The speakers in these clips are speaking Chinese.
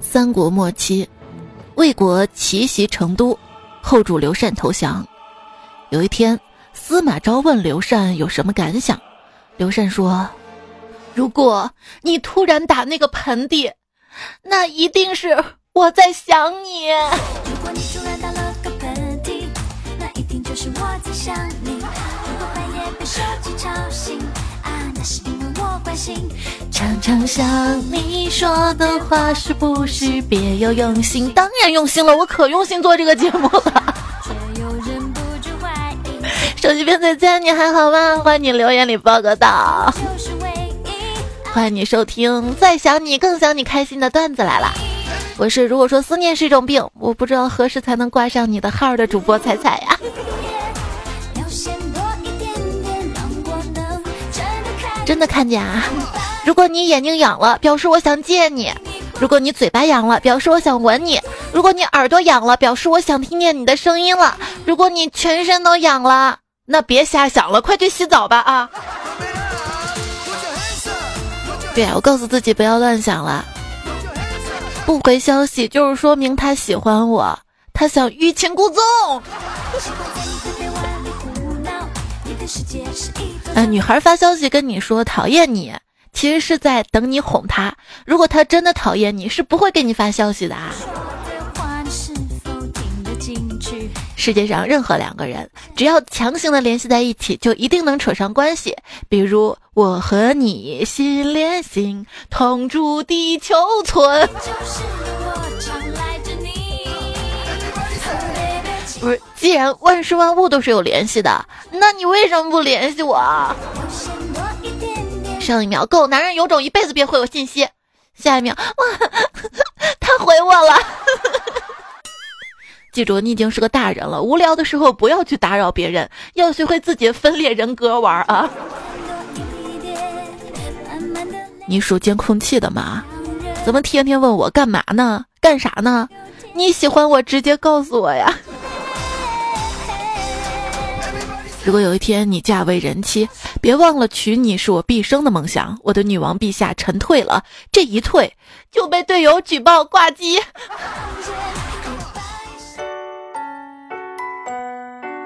三国末期，魏国奇袭成都，后主刘禅投降。有一天，司马昭问刘禅有什么感想，刘禅说：“如果你突然打那个盆地，那一定是我在想你。”如果，半夜被手机吵醒，啊，那是因关心。常常想你说的话是不是别有用心？当然用心了，我可用心做这个节目了。手机边再见，你还好吗？欢迎你留言里报个到。欢迎你收听，再想你更想你开心的段子来了。我是如果说思念是一种病，我不知道何时才能挂上你的号的主播彩彩呀。真的看见啊！如果你眼睛痒了，表示我想见你；如果你嘴巴痒了，表示我想吻你；如果你耳朵痒了，表示我想听见你的声音了；如果你全身都痒了，那别瞎想了，快去洗澡吧啊！对呀，我告诉自己不要乱想了。不回消息就是说明他喜欢我，他想欲擒故纵。呃，女孩发消息跟你说讨厌你，其实是在等你哄她。如果她真的讨厌你，是不会给你发消息的啊。世界上任何两个人，只要强行的联系在一起，就一定能扯上关系。比如我和你心连心，同住地球村。不是，既然万事万物都是有联系的，那你为什么不联系我？上一秒狗男人有种一辈子别回我信息，下一秒哇，他回我了。记住，你已经是个大人了，无聊的时候不要去打扰别人，要学会自己分裂人格玩啊。你属监控器的吗？怎么天天问我干嘛呢？干啥呢？你喜欢我，直接告诉我呀。如果有一天你嫁为人妻，别忘了娶你是我毕生的梦想。我的女王陛下臣退了，这一退就被队友举报挂机。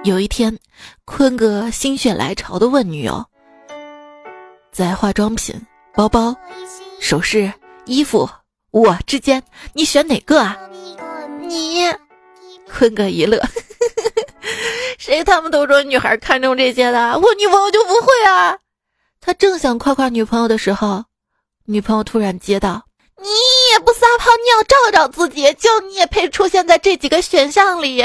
有一天，坤哥心血来潮的问女友：“在化妆品、包包、首饰、衣服我之间，你选哪个啊？”你，坤哥一乐。谁他们都说女孩看重这些的，我女朋友就不会啊！他正想夸夸女朋友的时候，女朋友突然接道：“你也不撒泡尿照照自己，就你也配出现在这几个选项里？”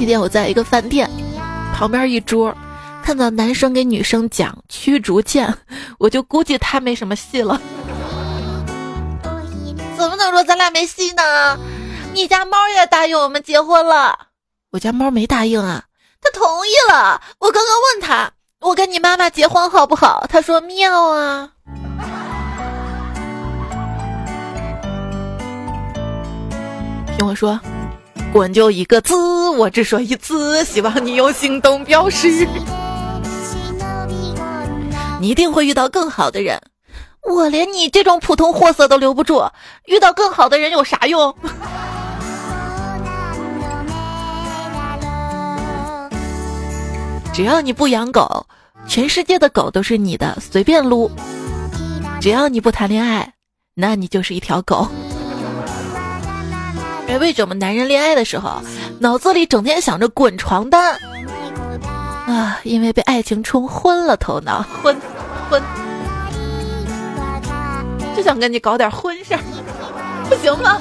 那天我在一个饭店旁边一桌，看到男生给女生讲驱逐舰，我就估计他没什么戏了。怎么能说咱俩没戏呢？你家猫也答应我们结婚了，我家猫没答应啊，它同意了。我刚刚问他，我跟你妈妈结婚好不好？他说妙啊。听我说，滚就一个字，我只说一次，希望你用行动表示。你一定会遇到更好的人。我连你这种普通货色都留不住，遇到更好的人有啥用？只要你不养狗，全世界的狗都是你的，随便撸。只要你不谈恋爱，那你就是一条狗。哎，为什么男人恋爱的时候脑子里整天想着滚床单？啊，因为被爱情冲昏了头脑，昏昏。就想跟你搞点婚事，不行吗？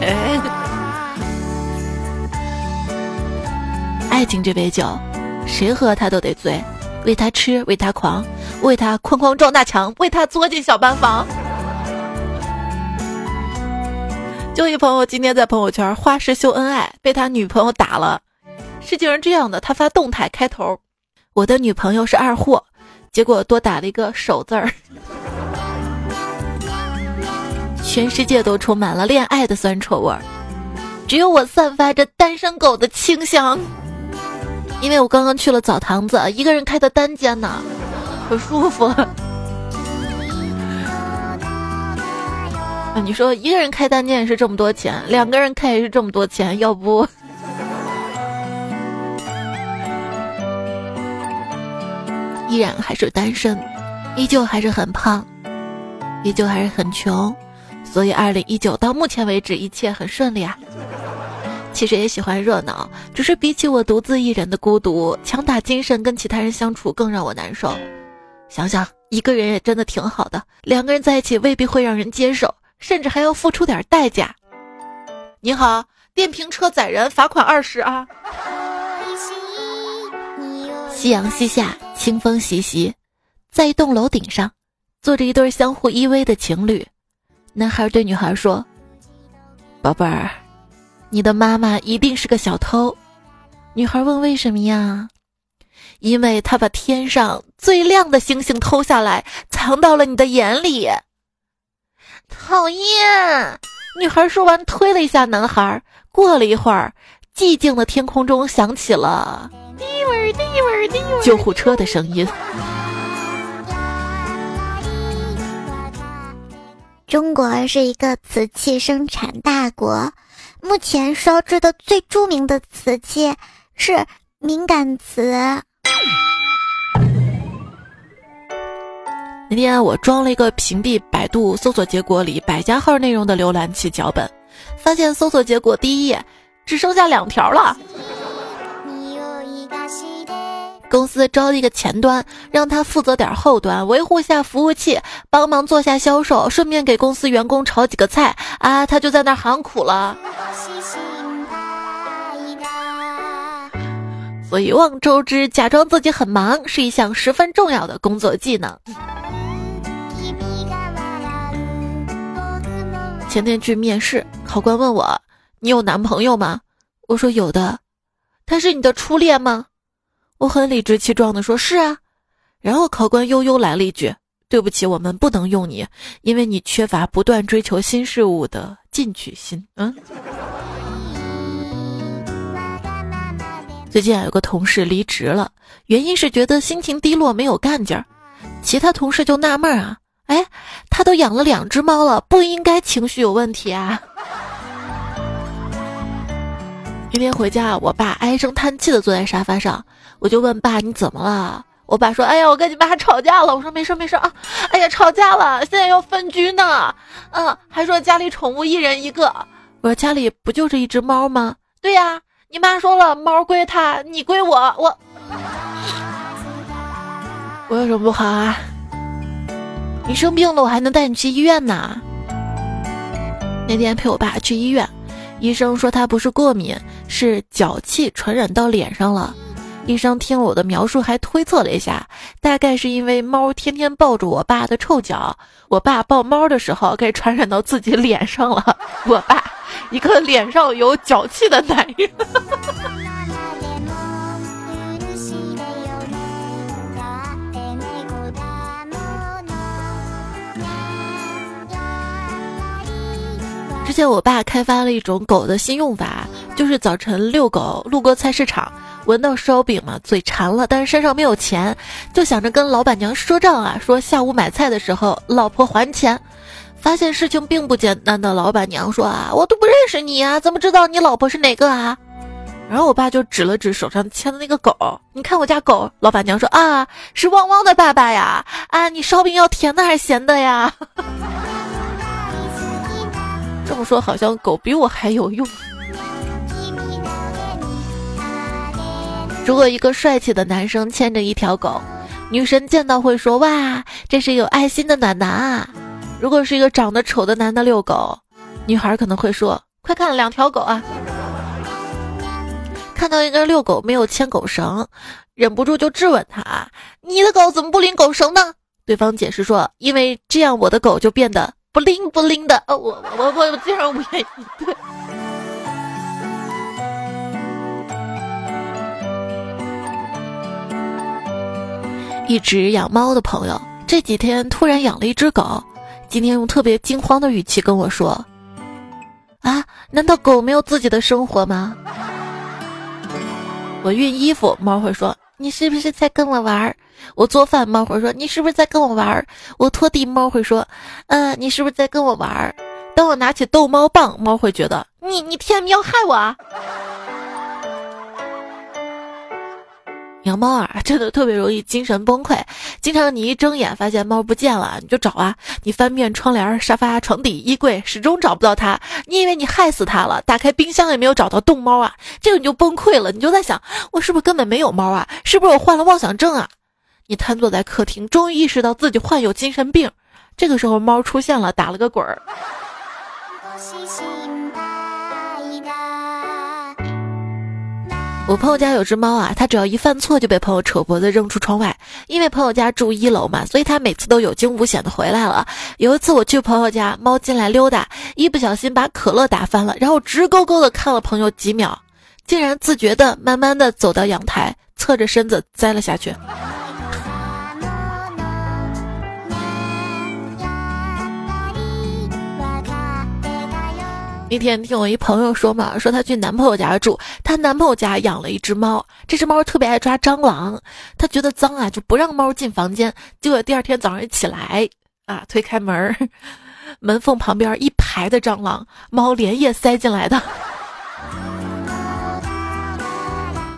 爱情这杯酒，谁喝他都得醉，为他痴，为他狂，为他哐哐撞大墙，为他钻进小班房。就一朋友今天在朋友圈花式秀恩爱，被他女朋友打了。事情是这样的，他发动态开头：“我的女朋友是二货”，结果多打了一个手字儿。全世界都充满了恋爱的酸臭味儿，只有我散发着单身狗的清香。因为我刚刚去了澡堂子，一个人开的单间呢，可舒服。啊 你说一个人开单间也是这么多钱，两个人开也是这么多钱，要不？依然还是单身，依旧还是很胖，依旧还是很穷，所以二零一九到目前为止一切很顺利啊。其实也喜欢热闹，只是比起我独自一人的孤独，强打精神跟其他人相处更让我难受。想想一个人也真的挺好的，两个人在一起未必会让人接受，甚至还要付出点代价。你好，电瓶车载人，罚款二十啊。夕阳西下，清风习习，在一栋楼顶上，坐着一对相互依偎的情侣。男孩对女孩说：“宝贝儿，你的妈妈一定是个小偷。”女孩问：“为什么呀？”“因为她把天上最亮的星星偷下来，藏到了你的眼里。”讨厌！女孩说完，推了一下男孩。过了一会儿，寂静的天空中响起了。滴味滴味滴味，救护车的声音。中国是一个瓷器生产大国，目前烧制的最著名的瓷器是敏感瓷。那天我装了一个屏蔽百度搜索结果里百家号内容的浏览器脚本，发现搜索结果第一页只剩下两条了。公司招了一个前端，让他负责点后端，维护下服务器，帮忙做下销售，顺便给公司员工炒几个菜啊！他就在那喊苦了。所以望周知，假装自己很忙是一项十分重要的工作技能。前天去面试，考官问我：“你有男朋友吗？”我说：“有的。”他是你的初恋吗？我很理直气壮地说：“是啊。”然后考官悠悠来了一句：“对不起，我们不能用你，因为你缺乏不断追求新事物的进取心。”嗯。最近啊，有个同事离职了，原因是觉得心情低落，没有干劲儿。其他同事就纳闷啊：“哎，他都养了两只猫了，不应该情绪有问题啊？”今天回家，我爸唉声叹气的坐在沙发上。我就问爸：“你怎么了？”我爸说：“哎呀，我跟你妈吵架了。”我说：“没事没事啊。”哎呀，吵架了，现在要分居呢。嗯，还说家里宠物一人一个。我说：“家里不就是一只猫吗？”对呀，你妈说了，猫归她，你归我。我我有什么不好啊？你生病了，我还能带你去医院呢。那天陪我爸去医院，医生说他不是过敏，是脚气传染到脸上了。医生听了我的描述，还推测了一下，大概是因为猫天天抱着我爸的臭脚，我爸抱猫的时候给传染到自己脸上了。我爸，一个脸上有脚气的男人。之前我爸开发了一种狗的新用法，就是早晨遛狗路过菜市场。闻到烧饼嘛，嘴馋了，但是身上没有钱，就想着跟老板娘赊账啊，说下午买菜的时候老婆还钱。发现事情并不简单的老板娘说啊，我都不认识你啊，怎么知道你老婆是哪个啊？然后我爸就指了指手上牵的那个狗，你看我家狗。老板娘说啊，是汪汪的爸爸呀。啊，你烧饼要甜的还是咸的呀？这么说好像狗比我还有用。如果一个帅气的男生牵着一条狗，女神见到会说：“哇，这是有爱心的暖男啊！”如果是一个长得丑的男的遛狗，女孩可能会说：“快看，两条狗啊！”看到一个遛狗没有牵狗绳，忍不住就质问他：“你的狗怎么不拎狗绳呢？”对方解释说：“因为这样我的狗就变得不灵不灵的。”哦，我我我我竟然不愿意对。一直养猫的朋友这几天突然养了一只狗，今天用特别惊慌的语气跟我说：“啊，难道狗没有自己的生活吗？”我熨衣服，猫会说：“你是不是在跟我玩？”我做饭，猫会说：“你是不是在跟我玩儿？”我拖地，猫会说：“嗯，你是不是在跟我玩儿？”当我拿起逗猫棒，猫会觉得：“你你天要害我啊！”养猫啊，真的特别容易精神崩溃。经常你一睁眼发现猫不见了，你就找啊，你翻遍窗帘、沙发、床底、衣柜，始终找不到它。你以为你害死它了，打开冰箱也没有找到冻猫啊，这个你就崩溃了。你就在想，我是不是根本没有猫啊？是不是我患了妄想症啊？你瘫坐在客厅，终于意识到自己患有精神病。这个时候，猫出现了，打了个滚儿。我朋友家有只猫啊，它只要一犯错就被朋友扯脖子扔出窗外。因为朋友家住一楼嘛，所以它每次都有惊无险的回来了。有一次我去朋友家，猫进来溜达，一不小心把可乐打翻了，然后直勾勾的看了朋友几秒，竟然自觉的慢慢的走到阳台，侧着身子栽了下去。那天听我一朋友说嘛，说她去男朋友家住，她男朋友家养了一只猫，这只猫特别爱抓蟑螂，她觉得脏啊，就不让猫进房间。结果第二天早上一起来啊，推开门，门缝旁边一排的蟑螂，猫连夜塞进来的。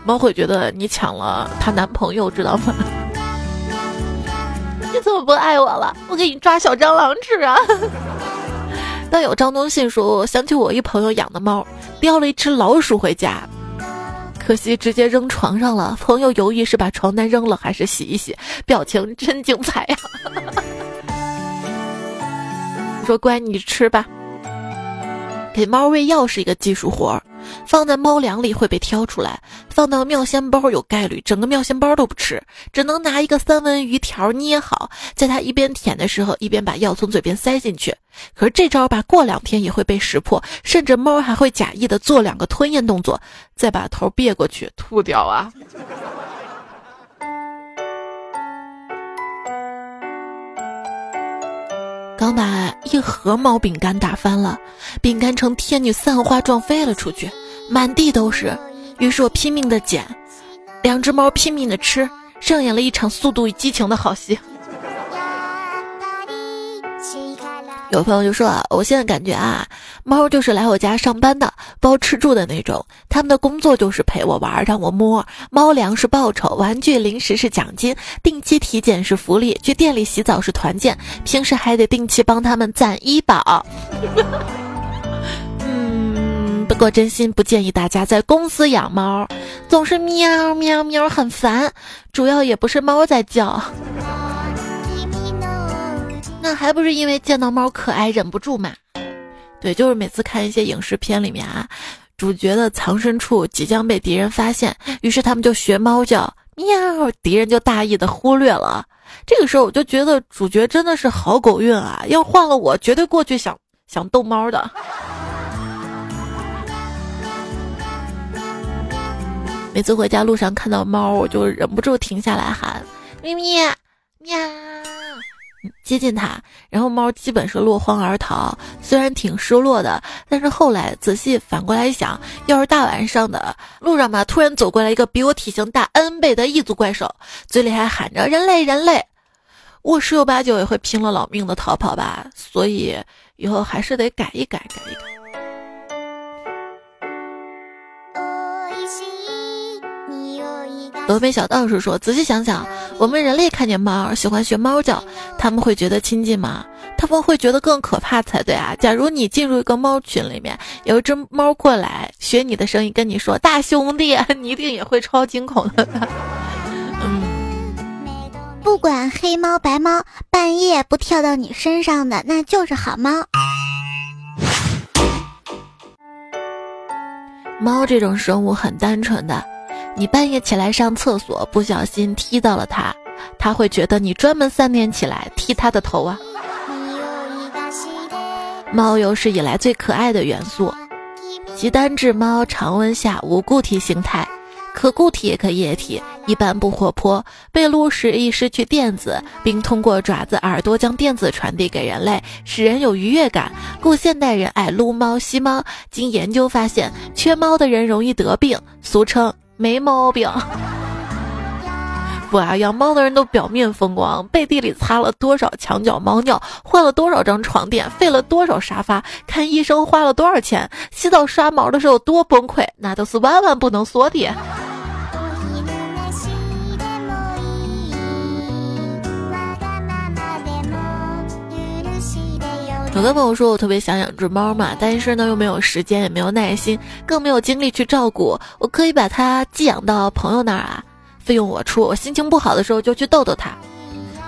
猫会觉得你抢了她男朋友，知道吗？你怎么不爱我了？我给你抓小蟑螂吃啊！当有张东信说：“想起我一朋友养的猫，叼了一只老鼠回家，可惜直接扔床上了。朋友犹豫是把床单扔了还是洗一洗，表情真精彩呀！” 说：“乖，你吃吧。”给猫喂药是一个技术活儿。放在猫粮里会被挑出来，放到妙鲜包有概率整个妙鲜包都不吃，只能拿一个三文鱼条捏好，在它一边舔的时候一边把药从嘴边塞进去。可是这招吧，过两天也会被识破，甚至猫还会假意的做两个吞咽动作，再把头别过去吐掉啊。刚把一盒猫饼干打翻了，饼干成天女散花状飞了出去，满地都是。于是我拼命的捡，两只猫拼命的吃，上演了一场速度与激情的好戏。有朋友就说啊，我现在感觉啊，猫就是来我家上班的，包吃住的那种。他们的工作就是陪我玩，让我摸。猫粮是报酬，玩具零食是奖金，定期体检是福利，去店里洗澡是团建，平时还得定期帮他们攒医保。嗯，不过真心不建议大家在公司养猫，总是喵喵喵，很烦。主要也不是猫在叫。那还不是因为见到猫可爱忍不住嘛？对，就是每次看一些影视片里面啊，主角的藏身处即将被敌人发现，于是他们就学猫叫喵，敌人就大意的忽略了。这个时候我就觉得主角真的是好狗运啊！要换了我，绝对过去想想逗猫的。每次回家路上看到猫，我就忍不住停下来喊咪咪喵。接近它，然后猫基本是落荒而逃。虽然挺失落的，但是后来仔细反过来想，要是大晚上的路上吧，突然走过来一个比我体型大 N 倍的异族怪兽，嘴里还喊着“人类，人类”，我十有八九也会拼了老命的逃跑吧。所以以后还是得改一改，改一改。峨眉小道士说：“仔细想想，我们人类看见猫喜欢学猫叫，他们会觉得亲近吗？他们会觉得更可怕才对啊！假如你进入一个猫群里面，有一只猫过来学你的声音跟你说‘大兄弟’，你一定也会超惊恐的。嗯，不管黑猫白猫，半夜不跳到你身上的那就是好猫。猫这种生物很单纯的。”你半夜起来上厕所，不小心踢到了它，它会觉得你专门三点起来踢它的头啊。猫有史以来最可爱的元素，其单质猫常温下无固体形态，可固体也可液体，一般不活泼，被撸时易失去电子，并通过爪子、耳朵将电子传递给人类，使人有愉悦感，故现代人爱撸猫吸猫。经研究发现，缺猫的人容易得病，俗称。没毛病。不啊，养猫的人都表面风光，背地里擦了多少墙角猫尿，换了多少张床垫，费了多少沙发，看医生花了多少钱，洗澡刷毛的时候多崩溃，那都是万万不能说的。有的朋友说，我特别想养只猫嘛，但是呢又没有时间，也没有耐心，更没有精力去照顾。我可以把它寄养到朋友那儿啊，费用我出。我心情不好的时候就去逗逗它。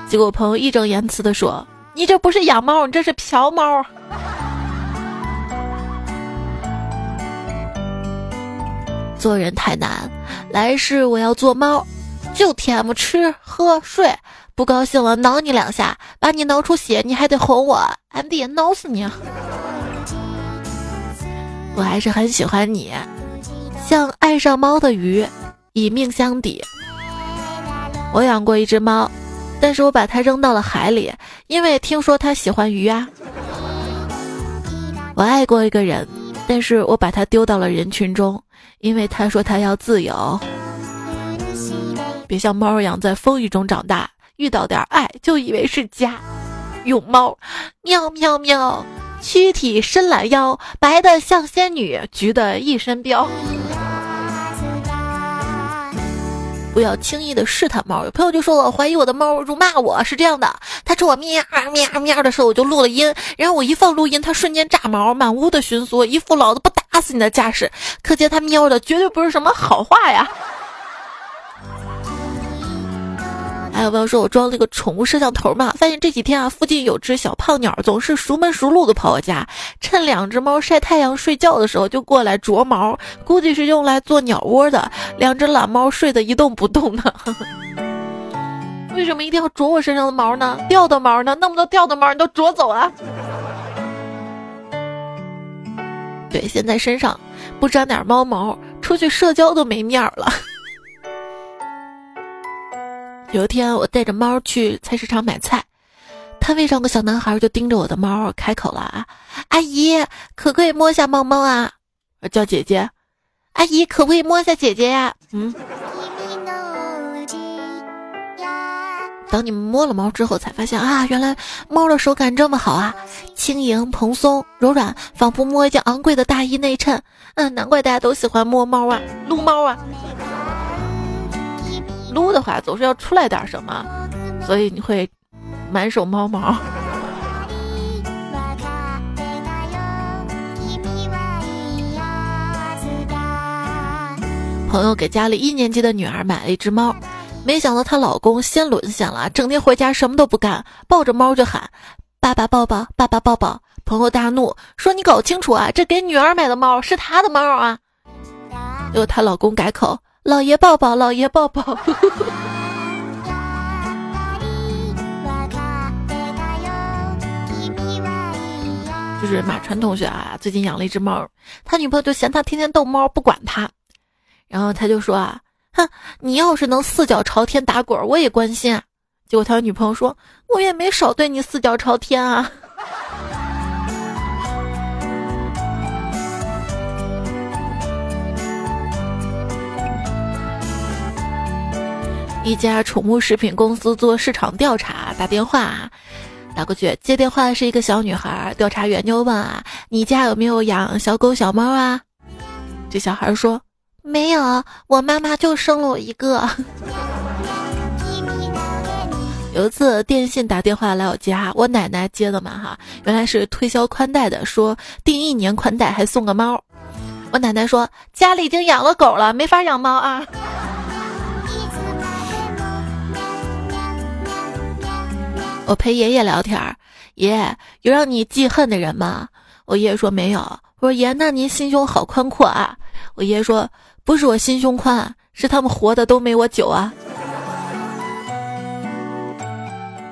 结果朋友义正言辞地说：“你这不是养猫，你这是嫖猫。”做人太难，来世我要做猫，就天不吃喝睡。不高兴了，挠你两下，把你挠出血，你还得哄我，MD 挠死你！我还是很喜欢你，像爱上猫的鱼，以命相抵。我养过一只猫，但是我把它扔到了海里，因为听说它喜欢鱼啊。我爱过一个人，但是我把他丢到了人群中，因为他说他要自由。别像猫一样在风雨中长大。遇到点爱就以为是家，有猫，喵喵喵，躯体伸懒腰，白的像仙女，橘的一身膘。不要轻易的试探猫。有朋友就说我怀疑我的猫辱骂我，是这样的，它冲我喵喵喵的时候，我就录了音，然后我一放录音，它瞬间炸毛，满屋的寻索，一副老子不打死你的架势，可见它喵的绝对不是什么好话呀。还有朋友说，我装了一个宠物摄像头嘛，发现这几天啊，附近有只小胖鸟，总是熟门熟路的跑我家，趁两只猫晒太阳睡觉的时候就过来啄毛，估计是用来做鸟窝的。两只懒猫睡得一动不动的，为什么一定要啄我身上的毛呢？掉的毛呢？那么多掉的毛你都啄走啊？对，现在身上不沾点猫毛，出去社交都没面儿了。有一天，我带着猫去菜市场买菜，摊位上个小男孩就盯着我的猫，开口了：“啊，阿姨，可不可以摸一下猫猫啊？”我叫姐姐，阿姨，可不可以摸一下姐姐呀？嗯。当你们摸了猫之后，才发现啊，原来猫的手感这么好啊，轻盈、蓬松、柔软，仿佛摸一件昂贵的大衣内衬。嗯，难怪大家都喜欢摸猫啊，撸猫啊。撸的话总是要出来点什么，所以你会满手猫毛。朋友给家里一年级的女儿买了一只猫，没想到她老公先沦陷了，整天回家什么都不干，抱着猫就喊：“爸爸抱抱，爸爸抱抱。”朋友大怒说：“你搞清楚啊，这给女儿买的猫是她的猫啊！”结果她老公改口。老爷抱抱，老爷抱抱。就是马川同学啊，最近养了一只猫，他女朋友就嫌他天天逗猫不管他，然后他就说啊，哼，你要是能四脚朝天打滚，我也关心啊。结果他女朋友说，我也没少对你四脚朝天啊。一家宠物食品公司做市场调查，打电话打过去，接电话的是一个小女孩。调查员就问啊：“你家有没有养小狗小猫啊？”这小孩说：“没有，我妈妈就生了我一个。”有一次电信打电话来我家，我奶奶接的嘛哈，原来是推销宽带的，说订一年宽带还送个猫。我奶奶说家里已经养了狗了，没法养猫啊。我陪爷爷聊天儿，爷有让你记恨的人吗？我爷爷说没有。我说爷，那您心胸好宽阔啊。我爷爷说不是我心胸宽，是他们活的都没我久啊。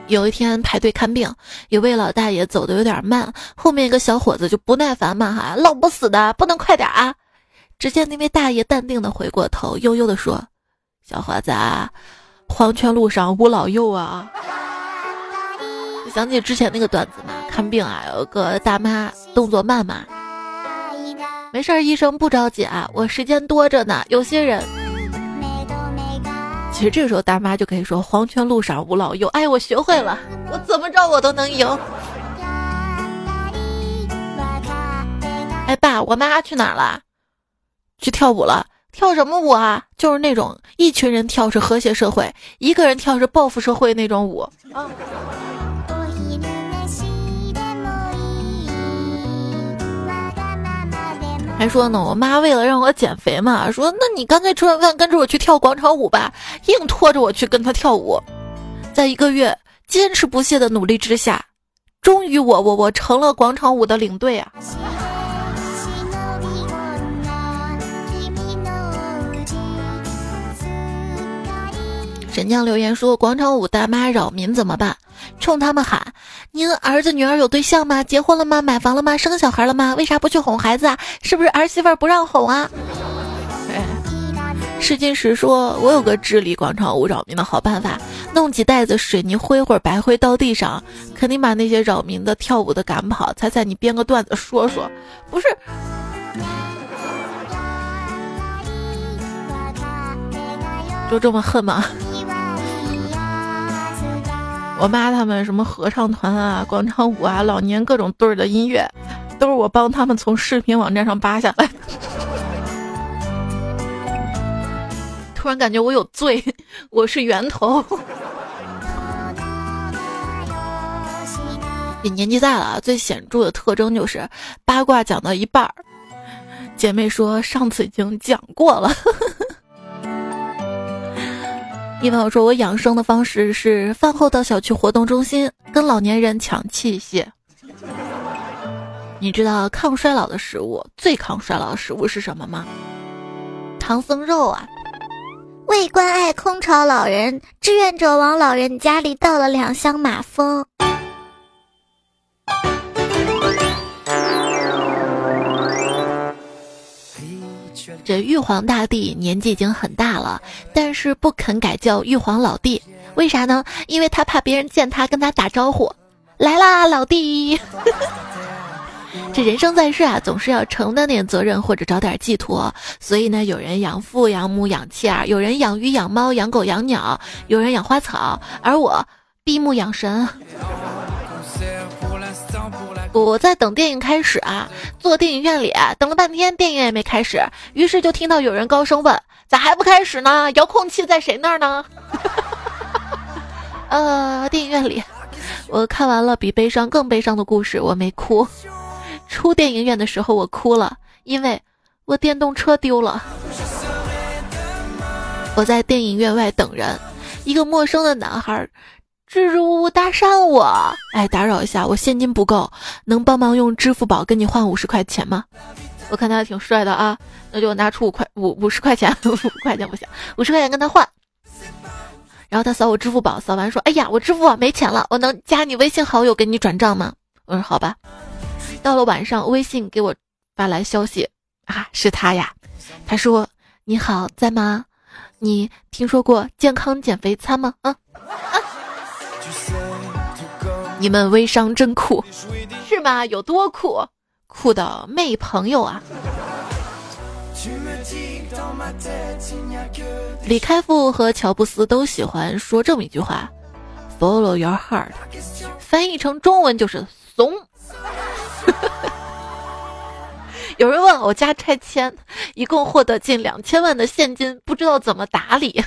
有一天排队看病，有位老大爷走的有点慢，后面一个小伙子就不耐烦嘛哈，老不死的，不能快点啊！只见那位大爷淡定的回过头，悠悠的说：“小伙子，黄泉路上无老幼啊。”想起之前那个段子嘛，看病啊，有个大妈动作慢嘛，没事儿，医生不着急啊，我时间多着呢。有些人其实这个时候大妈就可以说：“黄泉路上无老幼。”哎，我学会了，我怎么着我都能赢。哎，爸，我妈去哪儿了？去跳舞了。跳什么舞啊？就是那种一群人跳是和谐社会，一个人跳是报复社会那种舞啊。还说呢，我妈为了让我减肥嘛，说那你干脆吃完饭跟着我去跳广场舞吧，硬拖着我去跟她跳舞。在一个月坚持不懈的努力之下，终于我我我成了广场舞的领队啊！沈江留言说：“广场舞大妈扰民怎么办？冲他们喊：您儿子女儿有对象吗？结婚了吗？买房了吗？生小孩了吗？为啥不去哄孩子啊？是不是儿媳妇不让哄啊？”试金石说：“我有个治理广场舞扰民的好办法，弄几袋子水泥灰或者白灰倒地上，肯定把那些扰民的跳舞的赶跑。猜猜你编个段子说说，不是？就这么恨吗？”我妈他们什么合唱团啊、广场舞啊、老年各种队儿的音乐，都是我帮他们从视频网站上扒下来。突然感觉我有罪，我是源头。你年纪大了，最显著的特征就是八卦讲到一半儿，姐妹说上次已经讲过了。一朋友说：“我养生的方式是饭后到小区活动中心跟老年人抢器械。你知道抗衰老的食物最抗衰老的食物是什么吗？唐僧肉啊！为关爱空巢老人，志愿者往老人家里倒了两箱马蜂。”这玉皇大帝年纪已经很大了，但是不肯改叫玉皇老弟，为啥呢？因为他怕别人见他跟他打招呼，来啦，老弟。这人生在世啊，总是要承担点责任或者找点寄托，所以呢，有人养父养母养妻儿，有人养鱼养猫养狗养鸟，有人养花草，而我闭目养神。我在等电影开始啊，坐电影院里等了半天，电影也没开始，于是就听到有人高声问：“咋还不开始呢？遥控器在谁那儿呢？” 呃，电影院里，我看完了比悲伤更悲伤的故事，我没哭。出电影院的时候我哭了，因为我电动车丢了。我在电影院外等人，一个陌生的男孩。支支吾吾搭讪我，哎，打扰一下，我现金不够，能帮忙用支付宝跟你换五十块钱吗？我看他挺帅的啊，那就拿出五块五五十块钱，五块钱不行，五十块钱跟他换。然后他扫我支付宝，扫完说：“哎呀，我支付宝没钱了，我能加你微信好友给你转账吗？”我说：“好吧。”到了晚上，微信给我发来消息啊，是他呀，他说：“你好，在吗？你听说过健康减肥餐吗？”啊啊。你们微商真酷，是吗？有多酷？酷的没朋友啊！李开复和乔布斯都喜欢说这么一句话：“Follow your heart”，翻译成中文就是“怂”。有人问我家拆迁，一共获得近两千万的现金，不知道怎么打理。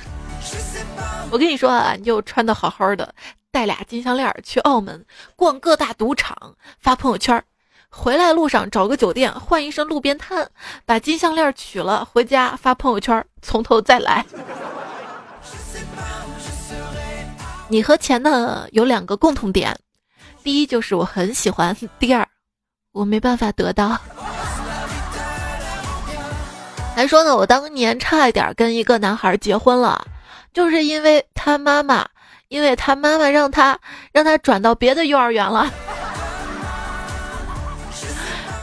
我跟你说啊，你就穿的好好的。带俩金项链去澳门逛各大赌场，发朋友圈。回来路上找个酒店换一身路边摊，把金项链取了回家发朋友圈，从头再来。你和钱呢有两个共同点，第一就是我很喜欢，第二我没办法得到。还说呢，我当年差一点跟一个男孩结婚了，就是因为他妈妈。因为他妈妈让他让他转到别的幼儿园了，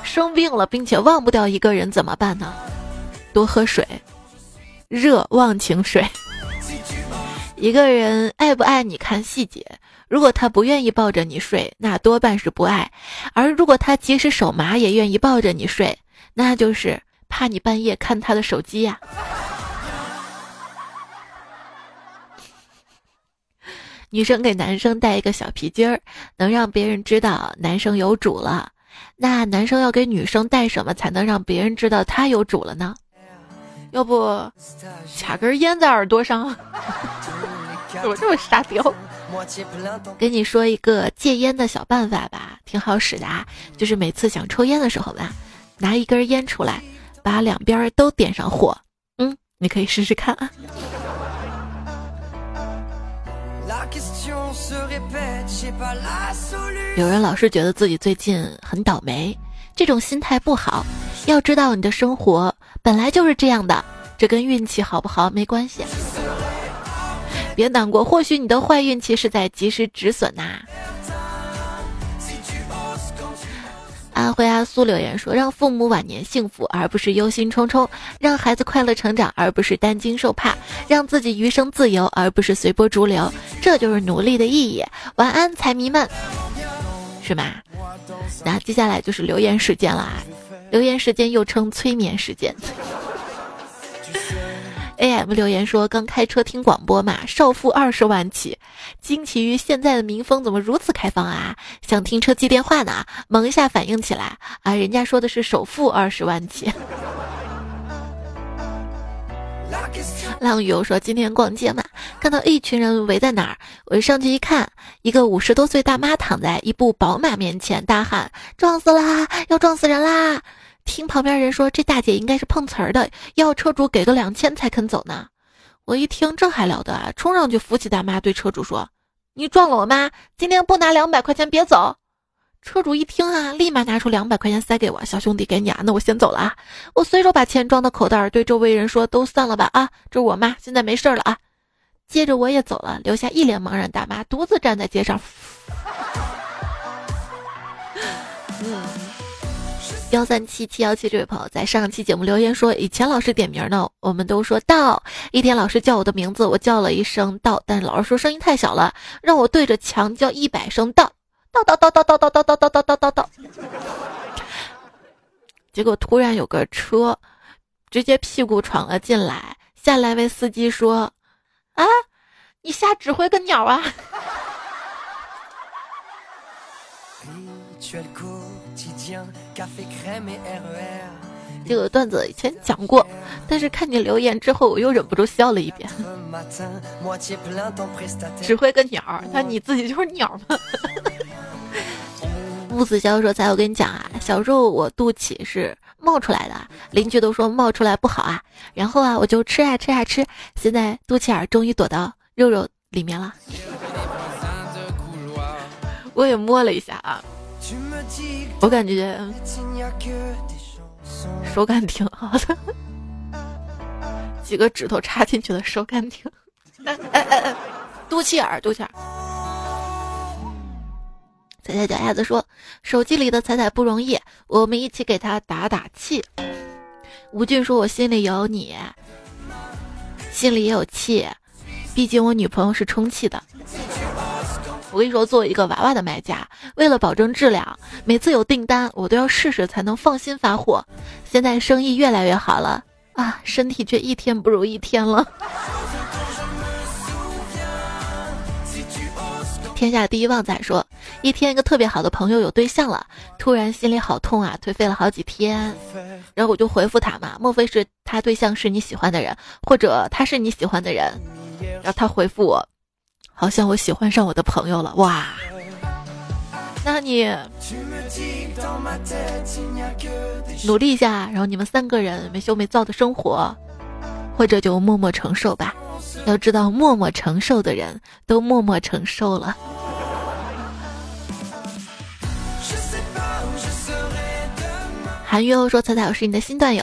生病了，并且忘不掉一个人怎么办呢？多喝水，热忘情水。一个人爱不爱你看细节，如果他不愿意抱着你睡，那多半是不爱；而如果他即使手麻也愿意抱着你睡，那就是怕你半夜看他的手机呀。女生给男生戴一个小皮筋儿，能让别人知道男生有主了。那男生要给女生戴什么才能让别人知道他有主了呢？要不卡根烟在耳朵上？怎么这么沙雕。跟你说一个戒烟的小办法吧，挺好使的啊！就是每次想抽烟的时候吧，拿一根烟出来，把两边都点上火。嗯，你可以试试看啊。有人老是觉得自己最近很倒霉，这种心态不好。要知道，你的生活本来就是这样的，这跟运气好不好没关系。别难过，或许你的坏运气是在及时止损呐。阿辉阿苏留言说：“让父母晚年幸福，而不是忧心忡忡；让孩子快乐成长，而不是担惊受怕；让自己余生自由，而不是随波逐流。这就是努力的意义。”晚安，财迷们，是吗？那接下来就是留言时间了啊！留言时间又称催眠时间。A M 留言说：“刚开车听广播嘛，少付二十万起，惊奇于现在的民风怎么如此开放啊！想停车接电话呢，猛一下反应起来啊，人家说的是首付二十万起。” 浪雨又说：“今天逛街嘛，看到一群人围在哪儿，我一上去一看，一个五十多岁大妈躺在一部宝马面前，大喊：撞死啦，要撞死人啦！”听旁边人说，这大姐应该是碰瓷儿的，要车主给个两千才肯走呢。我一听，这还了得啊！冲上去扶起大妈，对车主说：“你撞了我妈，今天不拿两百块钱别走。”车主一听啊，立马拿出两百块钱塞给我：“小兄弟，给你啊，那我先走了啊。”我随手把钱装到口袋，对周围人说：“都散了吧啊，这是我妈，现在没事了啊。”接着我也走了，留下一脸茫然大妈独自站在街上。嗯。幺三七七幺七这位朋友在上期节目留言说，以前老师点名呢，我们都说到。一天老师叫我的名字，我叫了一声到，但老师说声音太小了，让我对着墙叫一百声到，到到到到到到到到到到到到到。结果突然有个车，直接屁股闯了进来，下来位司机说：“啊，你瞎指挥个鸟啊！”这个段子以前讲过，但是看你留言之后，我又忍不住笑了一遍。只会个鸟，那你自己就是鸟吗？木子娇说：“才我跟你讲啊，小时候我肚脐是冒出来的，邻居都说冒出来不好啊。然后啊，我就吃啊吃啊吃，现在肚脐眼终于躲到肉肉里面了。我也摸了一下啊。”我感觉手感挺好的，几个指头插进去的手感挺。哎哎哎，肚脐眼儿，肚脐眼儿。彩彩脚丫子说：“手机里的彩彩不容易，我们一起给他打打气。”吴俊说：“我心里有你，心里也有气，毕竟我女朋友是充气的。”我跟你说，作为一个娃娃的卖家，为了保证质量，每次有订单我都要试试才能放心发货。现在生意越来越好了啊，身体却一天不如一天了。天下第一旺仔说，一天一个特别好的朋友有对象了，突然心里好痛啊，颓废了好几天。然后我就回复他嘛，莫非是他对象是你喜欢的人，或者他是你喜欢的人？然后他回复我。好像我喜欢上我的朋友了哇！那你努力一下，然后你们三个人没羞没臊的生活，或者就默默承受吧。要知道，默默承受的人都默默承受了。韩月欧说：“彩彩，我是你的新段友，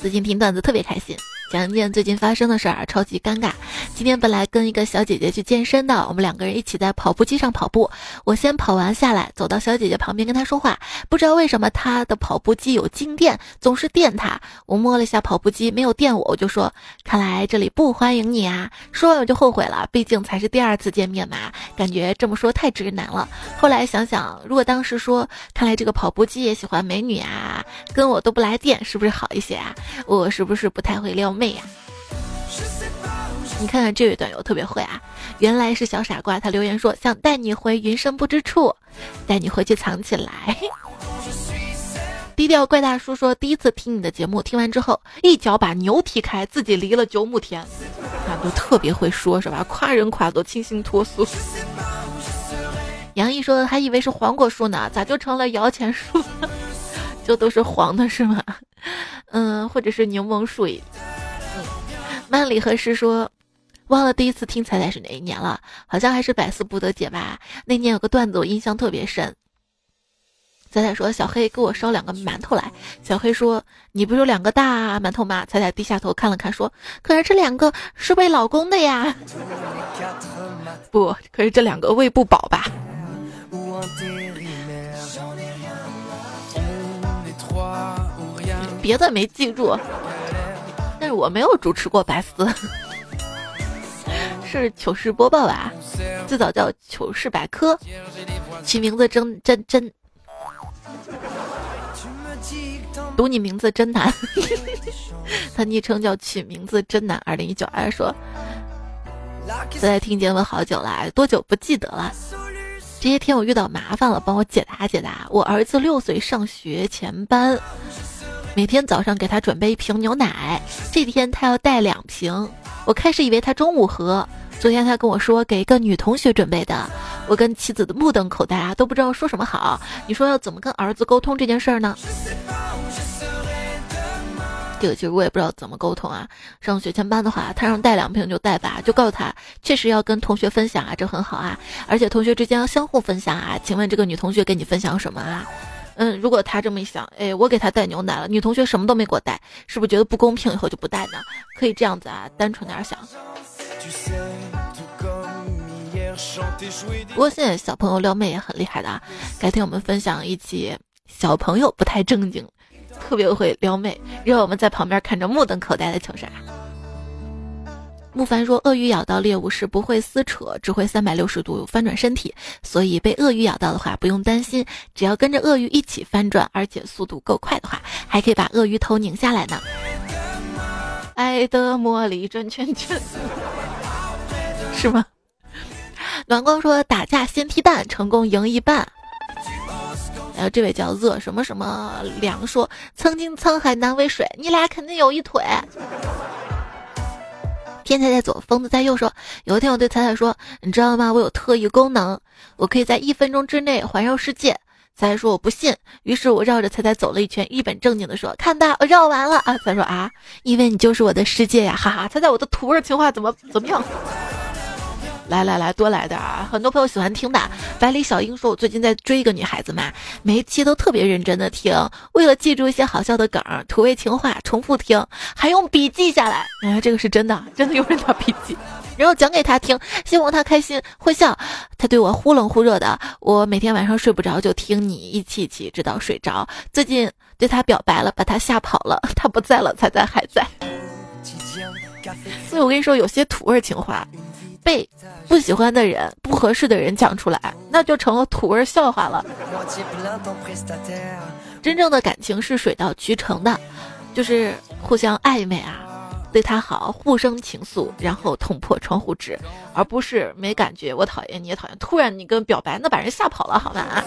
最近听段子特别开心。”讲一件最近发生的事儿，超级尴尬。今天本来跟一个小姐姐去健身的，我们两个人一起在跑步机上跑步。我先跑完下来，走到小姐姐旁边跟她说话。不知道为什么她的跑步机有静电，总是电她。我摸了一下跑步机，没有电我，我就说：“看来这里不欢迎你啊。”说完我就后悔了，毕竟才是第二次见面嘛，感觉这么说太直男了。后来想想，如果当时说：“看来这个跑步机也喜欢美女啊，跟我都不来电，是不是好一些啊？”我是不是不太会撩？妹呀！你看看这位段友特别会啊，原来是小傻瓜，他留言说想带你回云深不知处，带你回去藏起来。低调怪大叔说第一次听你的节目，听完之后一脚把牛踢开，自己离了九亩田，啊，都特别会说是吧？夸人夸都清新脱俗。杨毅说还以为是黄果树呢，咋就成了摇钱树？就都是黄的是吗？嗯，或者是柠檬树。嗯，曼里和诗说。忘了第一次听彩彩是哪一年了，好像还是百思不得解吧。那年有个段子我印象特别深。彩彩说：“小黑给我烧两个馒头来。”小黑说：“你不是有两个大馒头吗？”彩彩低下头看了看，说：“可是这两个是喂老公的呀。”不，可是这两个喂不饱吧？别的没记住，我没有主持过百思。是糗事播报吧，最早叫糗事百科，起名字真真真，读你名字真难。他昵称叫取名字真难。二零一九二说，在听节目好久了，多久不记得了？这些天我遇到麻烦了，帮我解答解答。我儿子六岁上学前班，每天早上给他准备一瓶牛奶，这天他要带两瓶。我开始以为他中午喝，昨天他跟我说给一个女同学准备的，我跟妻子的目瞪口呆啊，都不知道说什么好。你说要怎么跟儿子沟通这件事儿呢？这个其实我也不知道怎么沟通啊。上学前班的话，他让带两瓶就带吧，就告诉他确实要跟同学分享啊，这很好啊，而且同学之间要相互分享啊。请问这个女同学跟你分享什么啊？嗯，如果他这么一想，哎，我给他带牛奶了，女同学什么都没给我带，是不是觉得不公平？以后就不带呢？可以这样子啊，单纯点想。不过现在小朋友撩妹也很厉害的啊，改天我们分享一起小朋友不太正经，特别会撩妹，让我们在旁边看着目瞪口呆的糗事儿。木凡说：“鳄鱼咬到猎物是不会撕扯，只会三百六十度翻转身体，所以被鳄鱼咬到的话不用担心，只要跟着鳄鱼一起翻转，而且速度够快的话，还可以把鳄鱼头拧下来呢。”爱的魔力转圈圈，是吗？暖光说：“打架先踢蛋，成功赢一半。”还有这位叫热什么什么凉说：“曾经沧海难为水，你俩肯定有一腿。”天才在左，疯子在右。说有一天我对彩彩说：“你知道吗？我有特异功能，我可以在一分钟之内环绕世界。”彩彩说：“我不信。”于是我绕着彩彩走了一圈，一本正经的说：“看吧，我绕完了啊！”彩彩说：“啊，因为你就是我的世界呀！”哈哈，彩彩，我的土味情话怎么怎么样？来来来，多来点啊！很多朋友喜欢听的。百里小英说：“我最近在追一个女孩子嘛，每一期都特别认真的听，为了记住一些好笑的梗、土味情话，重复听，还用笔记下来。哎，这个是真的，真的有人拿笔记，然后讲给他听，希望他开心会笑。他对我忽冷忽热的，我每天晚上睡不着就听你一期一期直到睡着。最近对他表白了，把他吓跑了，他不在了，才在还在。所以我跟你说，有些土味情话。”被不喜欢的人、不合适的人讲出来，那就成了土味笑话了。真正的感情是水到渠成的，就是互相暧昧啊，对他好，互生情愫，然后捅破窗户纸，而不是没感觉，我讨厌你也讨厌，突然你跟表白，那把人吓跑了，好吧？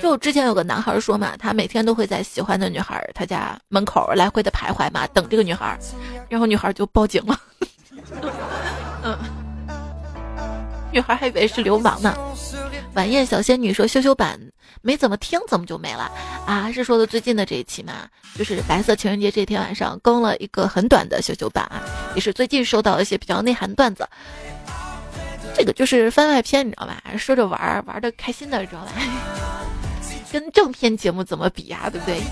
就之前有个男孩说嘛，他每天都会在喜欢的女孩他家门口来回的徘徊嘛，等这个女孩，然后女孩就报警了。嗯，女孩还以为是流氓呢。晚宴小仙女说：“羞羞版没怎么听，怎么就没了啊？是说的最近的这一期吗？就是白色情人节这天晚上更了一个很短的羞羞版啊，也是最近收到一些比较内涵段子。这个就是番外篇，你知道吧？说着玩玩的开心的，知道吧？跟正片节目怎么比呀？对不对？”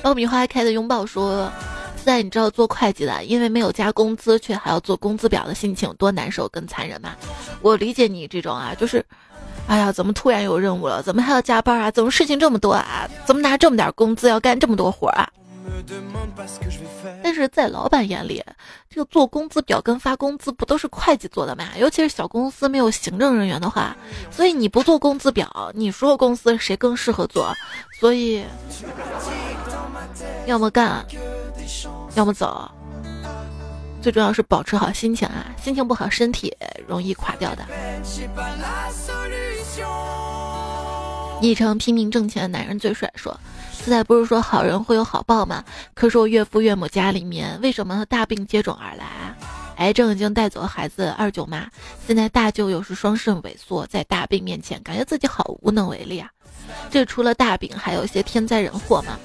爆米花开的拥抱说。在你知道做会计的，因为没有加工资，却还要做工资表的心情多难受跟残忍吗？我理解你这种啊，就是，哎呀，怎么突然有任务了？怎么还要加班啊？怎么事情这么多啊？怎么拿这么点工资要干这么多活啊？但是在老板眼里，这个做工资表跟发工资不都是会计做的吗？尤其是小公司没有行政人员的话，所以你不做工资表，你说公司谁更适合做？所以，要么干。要么走。最重要是保持好心情啊，心情不好，身体容易垮掉的。昵称拼命挣钱的男人最帅，说现在不是说好人会有好报吗？可是我岳父岳母家里面为什么大病接踵而来？癌症已经带走孩子二舅妈，现在大舅又是双肾萎缩，在大病面前，感觉自己好无能为力啊！这除了大病，还有一些天灾人祸嘛。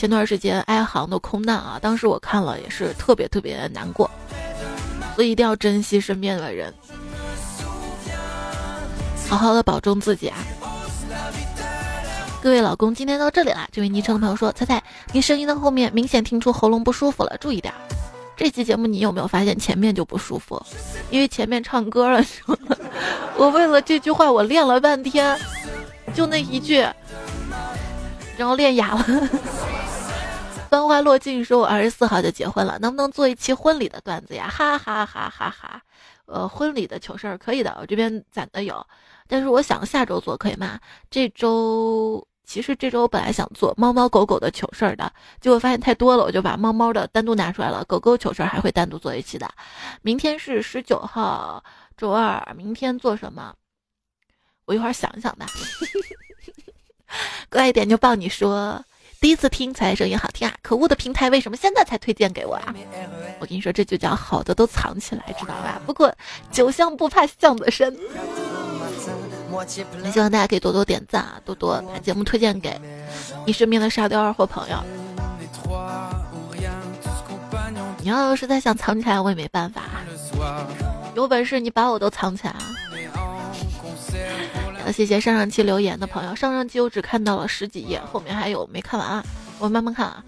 前段时间哀航的空难啊，当时我看了也是特别特别难过，所以一定要珍惜身边的人，好好的保重自己啊！各位老公，今天到这里了。这位昵称的朋友说：“猜猜，你声音的后面明显听出喉咙不舒服了，注意点。”这期节目你有没有发现前面就不舒服？因为前面唱歌了，我为了这句话我练了半天，就那一句，然后练哑了。繁花落尽说，我二十四号就结婚了，能不能做一期婚礼的段子呀？哈哈哈哈哈！呃，婚礼的糗事儿可以的，我这边攒的有，但是我想下周做可以吗？这周其实这周本来想做猫猫狗狗的糗事儿的，结果发现太多了，我就把猫猫的单独拿出来了，狗狗糗事儿还会单独做一期的。明天是十九号周二，明天做什么？我一会儿想想吧。乖一点就抱你说。第一次听才声音好听啊！可恶的平台为什么现在才推荐给我啊？我跟你说，这就叫好的都藏起来，知道吧？不过酒香不怕巷子深。也希望大家可以多多点赞啊，多多把节目推荐给你身边的沙雕二货朋友。你要实在想藏起来，我也没办法。有本事你把我都藏起来。谢谢上上期留言的朋友，上上期我只看到了十几页，后面还有没看完啊？我慢慢看啊，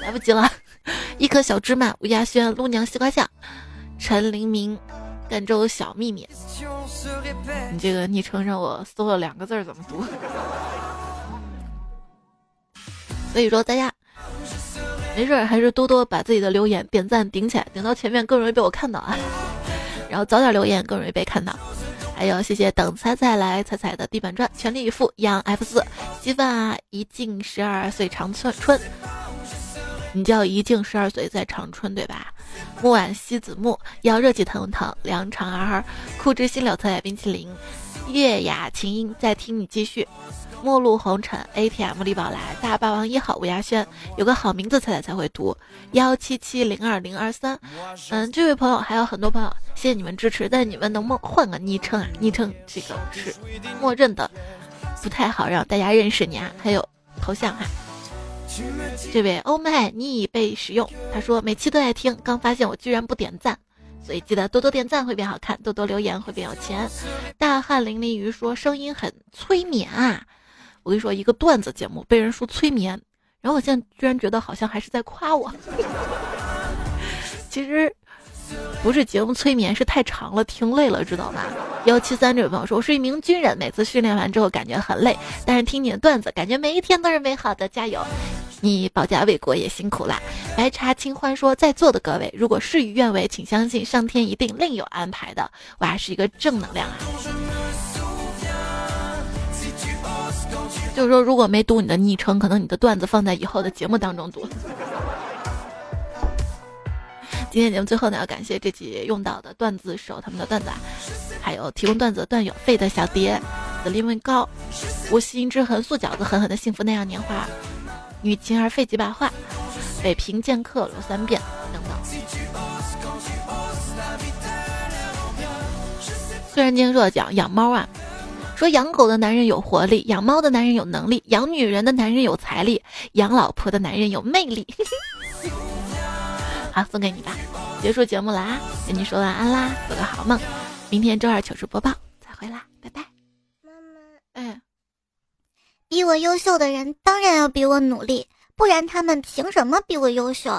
来不及了。一颗小芝麻，吴亚轩，陆娘西瓜酱，陈黎明，赣州小秘密。你这个昵称让我搜了两个字怎么读？所以说大家没事还是多多把自己的留言点赞顶起来，顶到前面更容易被我看到啊。然后早点留言更容易被看到。还有谢谢等彩彩来彩彩的地板砖，全力以赴养 F 四稀饭啊！一静十二岁长春春，你叫一静十二岁在长春对吧？木婉西子木要热气腾腾，凉长儿酷之心柳菜冰淇淋，月雅琴音在听你继续。陌路红尘，ATM 李宝来，大霸王一号吴亚轩，有个好名字猜猜才会读，幺七七零二零二三。嗯，这位朋友还有很多朋友，谢谢你们支持，但你们能不能换个昵称啊？昵称这个是默认的，不太好让大家认识你啊。还有头像哈，这位欧麦你已被使用，他说每期都爱听，刚发现我居然不点赞，所以记得多多点赞会变好看，多多留言会变有钱。大汗淋漓鱼说声音很催眠啊。我跟你说，一个段子节目被人说催眠，然后我现在居然觉得好像还是在夸我。其实不是节目催眠，是太长了，听累了，知道吗？幺七三这位朋友说，我是一名军人，每次训练完之后感觉很累，但是听你的段子，感觉每一天都是美好的，加油！你保家卫国也辛苦啦。白茶清欢说，在座的各位，如果事与愿违，请相信上天一定另有安排的。哇，是一个正能量啊！就是说，如果没读你的昵称，可能你的段子放在以后的节目当中读。今天节目最后呢，要感谢这期用到的段子手他们的段子，还有提供段子的段友费的小蝶、紫林问高、无心之痕、素饺子、狠狠的幸福那样年华、女情儿费几把话、北平剑客罗三遍等等。虽然今天说讲养猫啊。说养狗的男人有活力，养猫的男人有能力，养女人的男人有财力，养老婆的男人有魅力。好，送给你吧。结束节目了啊，跟你说晚安啦，做个好梦。明天周二糗事播报再会啦，拜拜。妈妈，哎，比我优秀的人当然要比我努力，不然他们凭什么比我优秀？